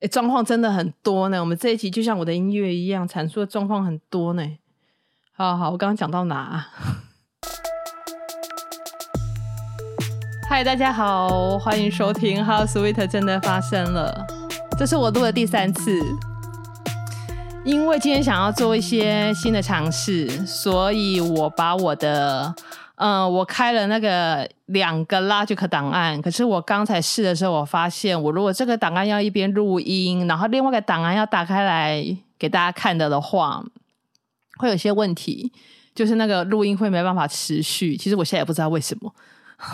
哎，状况真的很多呢。我们这一集就像我的音乐一样，阐述的状况很多呢。好好，我刚刚讲到哪？嗨，大家好，欢迎收听《How Sweet 真的发生了》。这是我录的第三次，因为今天想要做一些新的尝试，所以我把我的。嗯，我开了那个两个 Logic 档案，可是我刚才试的时候，我发现我如果这个档案要一边录音，然后另外一个档案要打开来给大家看的的话，会有些问题，就是那个录音会没办法持续。其实我现在也不知道为什么，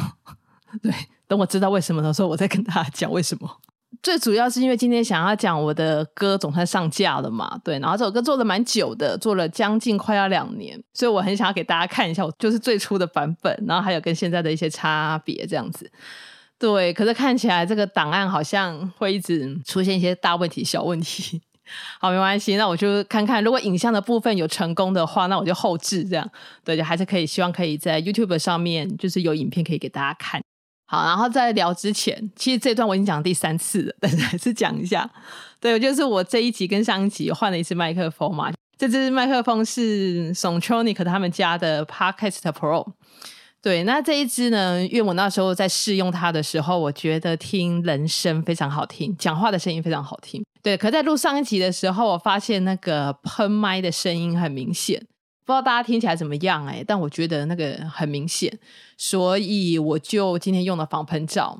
对，等我知道为什么的时候，我再跟大家讲为什么。最主要是因为今天想要讲我的歌总算上架了嘛，对，然后这首歌做了蛮久的，做了将近快要两年，所以我很想要给大家看一下我就是最初的版本，然后还有跟现在的一些差别这样子。对，可是看起来这个档案好像会一直出现一些大问题、小问题。好，没关系，那我就看看，如果影像的部分有成功的话，那我就后置这样。对，就还是可以，希望可以在 YouTube 上面就是有影片可以给大家看。好，然后在聊之前，其实这段我已经讲第三次了，但是还是讲一下。对，就是我这一集跟上一集换了一次麦克风嘛，这支麦克风是 Sontronic 他们家的 Podcast Pro。对，那这一支呢，因为我那时候在试用它的时候，我觉得听人声非常好听，讲话的声音非常好听。对，可在录上一集的时候，我发现那个喷麦的声音很明显。不知道大家听起来怎么样哎，但我觉得那个很明显，所以我就今天用了防喷罩。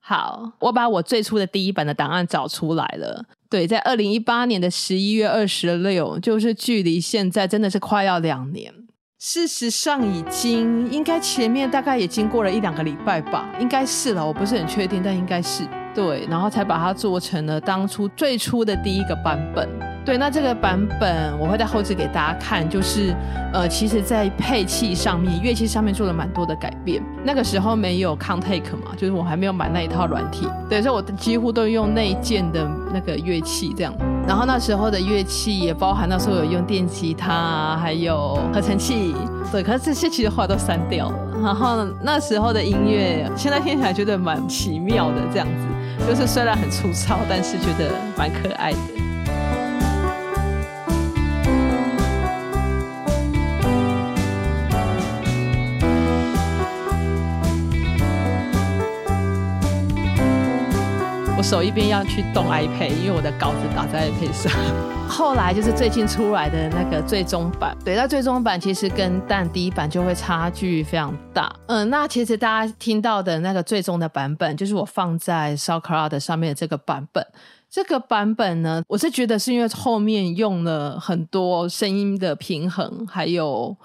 好，我把我最初的第一版的档案找出来了。对，在二零一八年的十一月二十六，就是距离现在真的是快要两年。事实上，已经应该前面大概也经过了一两个礼拜吧，应该是了，我不是很确定，但应该是对，然后才把它做成了当初最初的第一个版本。对，那这个版本我会在后置给大家看，就是呃，其实，在配器上面、乐器上面做了蛮多的改变。那个时候没有 Contake 嘛，就是我还没有买那一套软体，对，所以我几乎都用内建的那个乐器这样。然后那时候的乐器也包含那时候有用电吉他，还有合成器，对，可是这些其实后来都删掉了。然后那时候的音乐，现在听起来觉得蛮奇妙的，这样子，就是虽然很粗糙，但是觉得蛮可爱的。手一边要去动 iPad，因为我的稿子打在 iPad 上。后来就是最近出来的那个最终版，对，那最终版其实跟但第一版就会差距非常大。嗯，那其实大家听到的那个最终的版本，就是我放在 SoundCloud 上面的这个版本。这个版本呢，我是觉得是因为后面用了很多声音的平衡，还有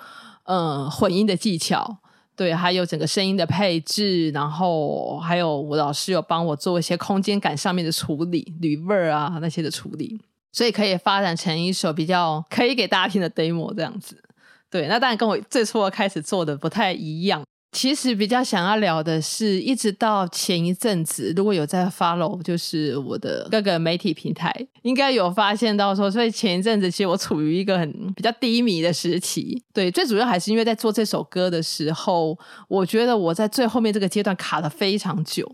嗯混音的技巧。对，还有整个声音的配置，然后还有我老师有帮我做一些空间感上面的处理，铝味儿啊那些的处理，所以可以发展成一首比较可以给大家听的 demo 这样子。对，那当然跟我最初开始做的不太一样。其实比较想要聊的是，一直到前一阵子，如果有在 follow，就是我的各个媒体平台，应该有发现到说，所以前一阵子其实我处于一个很比较低迷的时期。对，最主要还是因为在做这首歌的时候，我觉得我在最后面这个阶段卡了非常久。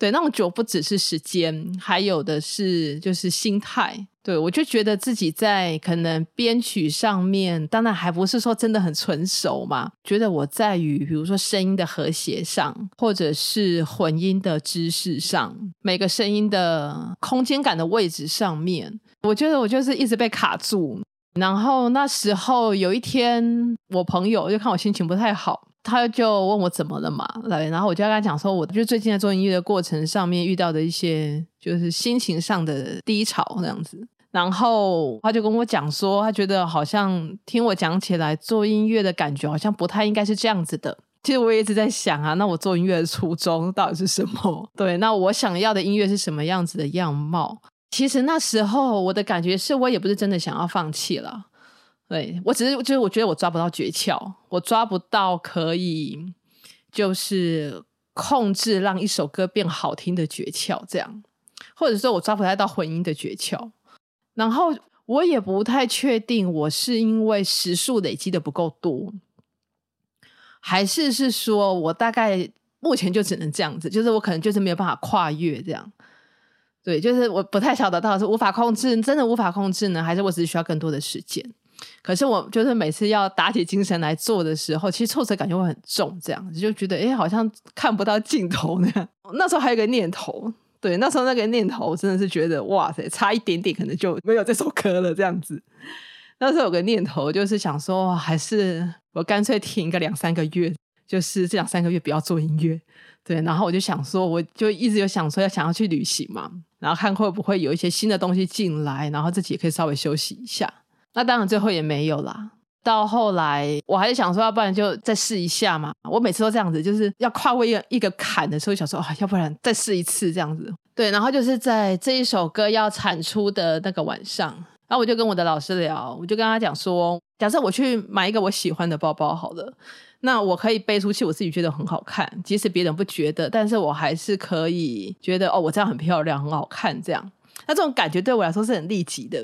对，那种久不只是时间，还有的是就是心态。对，我就觉得自己在可能编曲上面，当然还不是说真的很纯熟嘛。觉得我在于，比如说声音的和谐上，或者是混音的知识上，每个声音的空间感的位置上面，我觉得我就是一直被卡住。然后那时候有一天，我朋友就看我心情不太好。他就问我怎么了嘛，来，然后我就跟他讲说，我就最近在做音乐的过程上面遇到的一些就是心情上的低潮那样子，然后他就跟我讲说，他觉得好像听我讲起来做音乐的感觉好像不太应该是这样子的。其实我也一直在想啊，那我做音乐的初衷到底是什么？对，那我想要的音乐是什么样子的样貌？其实那时候我的感觉是我也不是真的想要放弃了。对，我只是就是我觉得我抓不到诀窍，我抓不到可以就是控制让一首歌变好听的诀窍，这样，或者说我抓不太到混音的诀窍，然后我也不太确定我是因为时数累积的不够多，还是是说我大概目前就只能这样子，就是我可能就是没有办法跨越这样。对，就是我不太晓得到底是无法控制，真的无法控制呢，还是我只是需要更多的时间？可是我就是每次要打起精神来做的时候，其实挫折感就会很重，这样子就觉得哎，好像看不到尽头那样。那时候还有个念头，对，那时候那个念头真的是觉得哇塞，差一点点可能就没有这首歌了这样子。那时候有个念头就是想说，还是我干脆停个两三个月，就是这两三个月不要做音乐。对，然后我就想说，我就一直有想说要想要去旅行嘛，然后看会不会有一些新的东西进来，然后自己也可以稍微休息一下。那当然最后也没有啦。到后来我还是想说，要不然就再试一下嘛。我每次都这样子，就是要跨过一个一个坎的时候，想说啊，要不然再试一次这样子。对，然后就是在这一首歌要产出的那个晚上，然后我就跟我的老师聊，我就跟他讲说，假设我去买一个我喜欢的包包好了。那我可以背出去，我自己觉得很好看，即使别人不觉得，但是我还是可以觉得哦，我这样很漂亮，很好看，这样。那这种感觉对我来说是很立即的，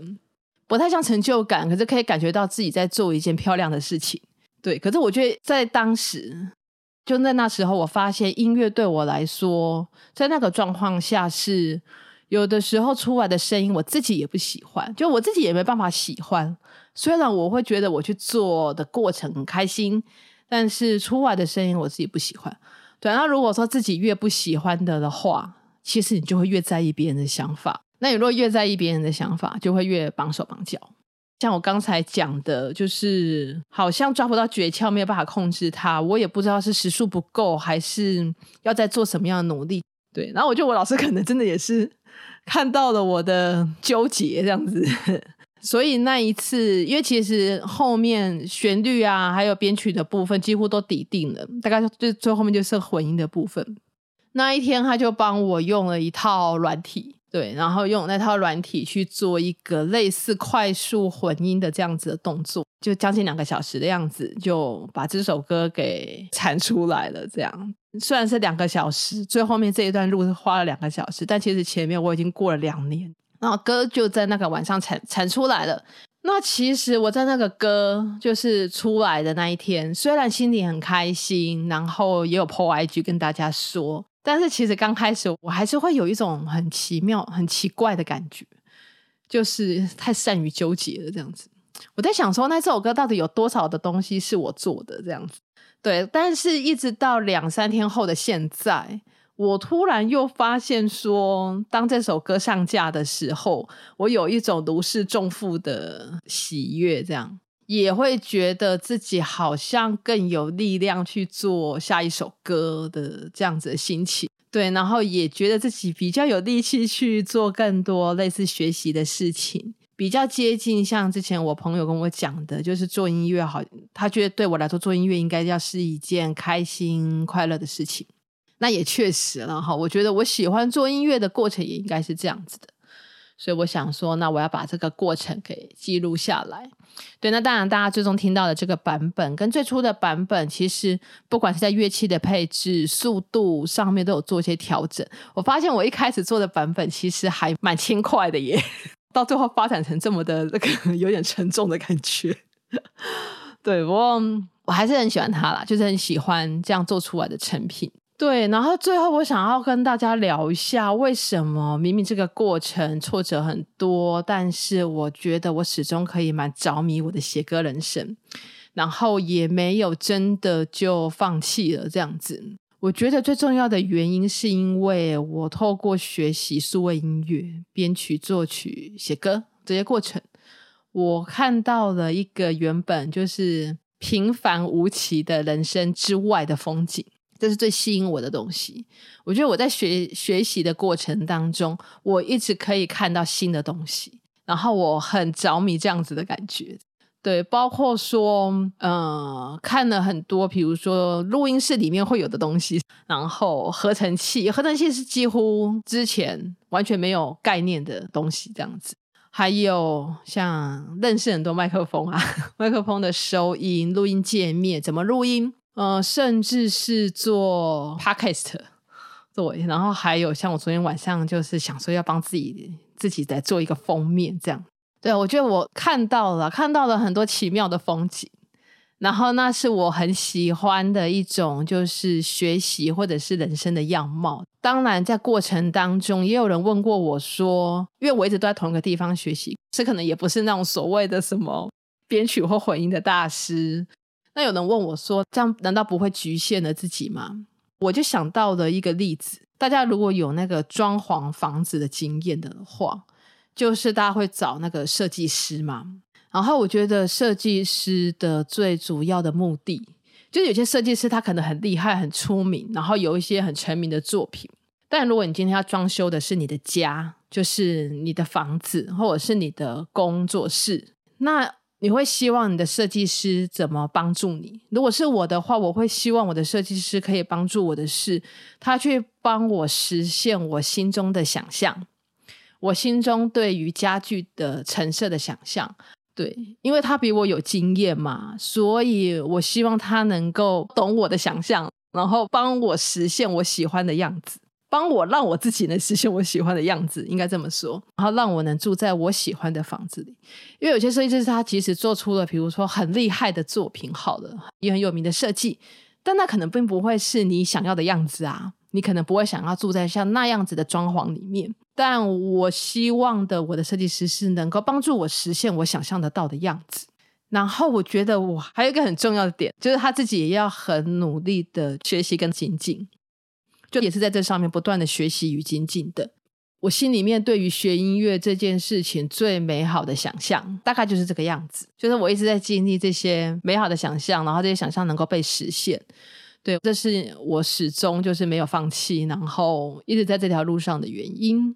不太像成就感，可是可以感觉到自己在做一件漂亮的事情。对，可是我觉得在当时，就在那时候，我发现音乐对我来说，在那个状况下是有的时候出来的声音，我自己也不喜欢，就我自己也没办法喜欢。虽然我会觉得我去做的过程很开心。但是出来的声音我自己不喜欢，对。那如果说自己越不喜欢的的话，其实你就会越在意别人的想法。那你如果越在意别人的想法，就会越绑手绑脚。像我刚才讲的，就是好像抓不到诀窍，没有办法控制它。我也不知道是时数不够，还是要在做什么样的努力。对。然后我觉得我老师可能真的也是 看到了我的纠结，这样子。所以那一次，因为其实后面旋律啊，还有编曲的部分几乎都底定了，大概就最后面就是混音的部分。那一天他就帮我用了一套软体，对，然后用那套软体去做一个类似快速混音的这样子的动作，就将近两个小时的样子，就把这首歌给产出来了。这样虽然是两个小时，最后面这一段路是花了两个小时，但其实前面我已经过了两年。然后歌就在那个晚上产产出来了。那其实我在那个歌就是出来的那一天，虽然心里很开心，然后也有 po IG 跟大家说，但是其实刚开始我还是会有一种很奇妙、很奇怪的感觉，就是太善于纠结了这样子。我在想说，那这首歌到底有多少的东西是我做的这样子？对，但是一直到两三天后的现在。我突然又发现说，当这首歌上架的时候，我有一种如释重负的喜悦，这样也会觉得自己好像更有力量去做下一首歌的这样子的心情。对，然后也觉得自己比较有力气去做更多类似学习的事情，比较接近像之前我朋友跟我讲的，就是做音乐好，他觉得对我来说做音乐应该要是一件开心快乐的事情。那也确实了哈，我觉得我喜欢做音乐的过程也应该是这样子的，所以我想说，那我要把这个过程给记录下来。对，那当然大家最终听到的这个版本跟最初的版本，其实不管是在乐器的配置、速度上面都有做一些调整。我发现我一开始做的版本其实还蛮轻快的耶，到最后发展成这么的那个有点沉重的感觉。对，我我还是很喜欢它啦，就是很喜欢这样做出来的成品。对，然后最后我想要跟大家聊一下，为什么明明这个过程挫折很多，但是我觉得我始终可以蛮着迷我的写歌人生，然后也没有真的就放弃了这样子。我觉得最重要的原因是因为我透过学习数位音乐、编曲、作曲、写歌这些过程，我看到了一个原本就是平凡无奇的人生之外的风景。这是最吸引我的东西。我觉得我在学学习的过程当中，我一直可以看到新的东西，然后我很着迷这样子的感觉。对，包括说，嗯、看了很多，比如说录音室里面会有的东西，然后合成器，合成器是几乎之前完全没有概念的东西，这样子。还有像认识很多麦克风啊，麦克风的收音、录音界面，怎么录音。呃，甚至是做 podcast，对，然后还有像我昨天晚上就是想说要帮自己自己再做一个封面，这样。对，我觉得我看到了，看到了很多奇妙的风景，然后那是我很喜欢的一种，就是学习或者是人生的样貌。当然，在过程当中，也有人问过我说，因为我一直都在同一个地方学习，这可能也不是那种所谓的什么编曲或混音的大师。那有人问我说，这样难道不会局限了自己吗？我就想到了一个例子，大家如果有那个装潢房子的经验的话，就是大家会找那个设计师嘛。然后我觉得设计师的最主要的目的，就是有些设计师他可能很厉害、很出名，然后有一些很成名的作品。但如果你今天要装修的是你的家，就是你的房子，或者是你的工作室，那你会希望你的设计师怎么帮助你？如果是我的话，我会希望我的设计师可以帮助我的是，他去帮我实现我心中的想象，我心中对于家具的陈设的想象。对，因为他比我有经验嘛，所以我希望他能够懂我的想象，然后帮我实现我喜欢的样子，帮我让我自己能实现我喜欢的样子，应该这么说，然后让我能住在我喜欢的房子里。因为有些设计师他其实做出了，比如说很厉害的作品，好了，也很有名的设计，但那可能并不会是你想要的样子啊，你可能不会想要住在像那样子的装潢里面。但我希望的，我的设计师是能够帮助我实现我想象得到的样子。然后我觉得我还有一个很重要的点，就是他自己也要很努力的学习跟精进，就也是在这上面不断的学习与精进的。我心里面对于学音乐这件事情最美好的想象，大概就是这个样子，就是我一直在经历这些美好的想象，然后这些想象能够被实现。对，这是我始终就是没有放弃，然后一直在这条路上的原因。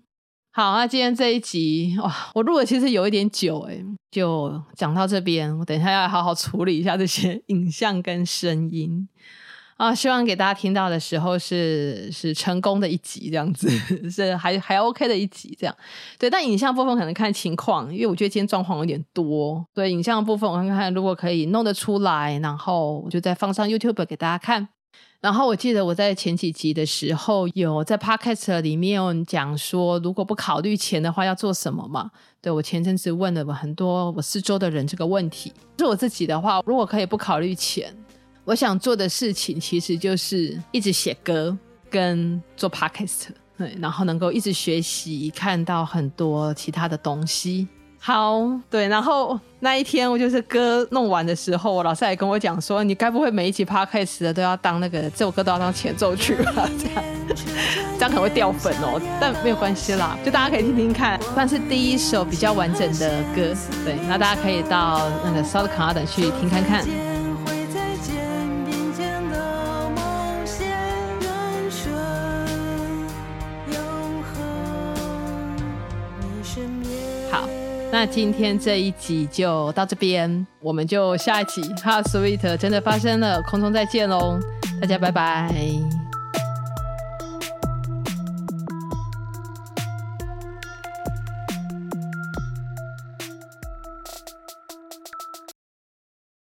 好，那今天这一集哇，我录的其实有一点久诶，就讲到这边。我等一下要好好处理一下这些 影像跟声音啊，希望给大家听到的时候是是成功的一集，这样子 是还还 OK 的一集，这样对。但影像部分可能看情况，因为我觉得今天状况有点多，所以影像部分我看看如果可以弄得出来，然后我就再放上 YouTube 给大家看。然后我记得我在前几集的时候有在 Podcast 里面讲说，如果不考虑钱的话要做什么嘛？对，我前阵子问了我很多我四周的人这个问题。是我自己的话，如果可以不考虑钱，我想做的事情其实就是一直写歌跟做 Podcast，对，然后能够一直学习，看到很多其他的东西。好，对，然后那一天我就是歌弄完的时候，我老师还跟我讲说，你该不会每一集 podcast 的都要当那个这首歌都要当前奏曲吧？这样，这样可能会掉粉哦，但没有关系啦，就大家可以听听看，算是第一首比较完整的歌，对，那大家可以到那个 SoundCloud 去听看看。那今天这一集就到这边，我们就下一集《哈 Sweet》真的发生了，空中再见喽，大家拜拜。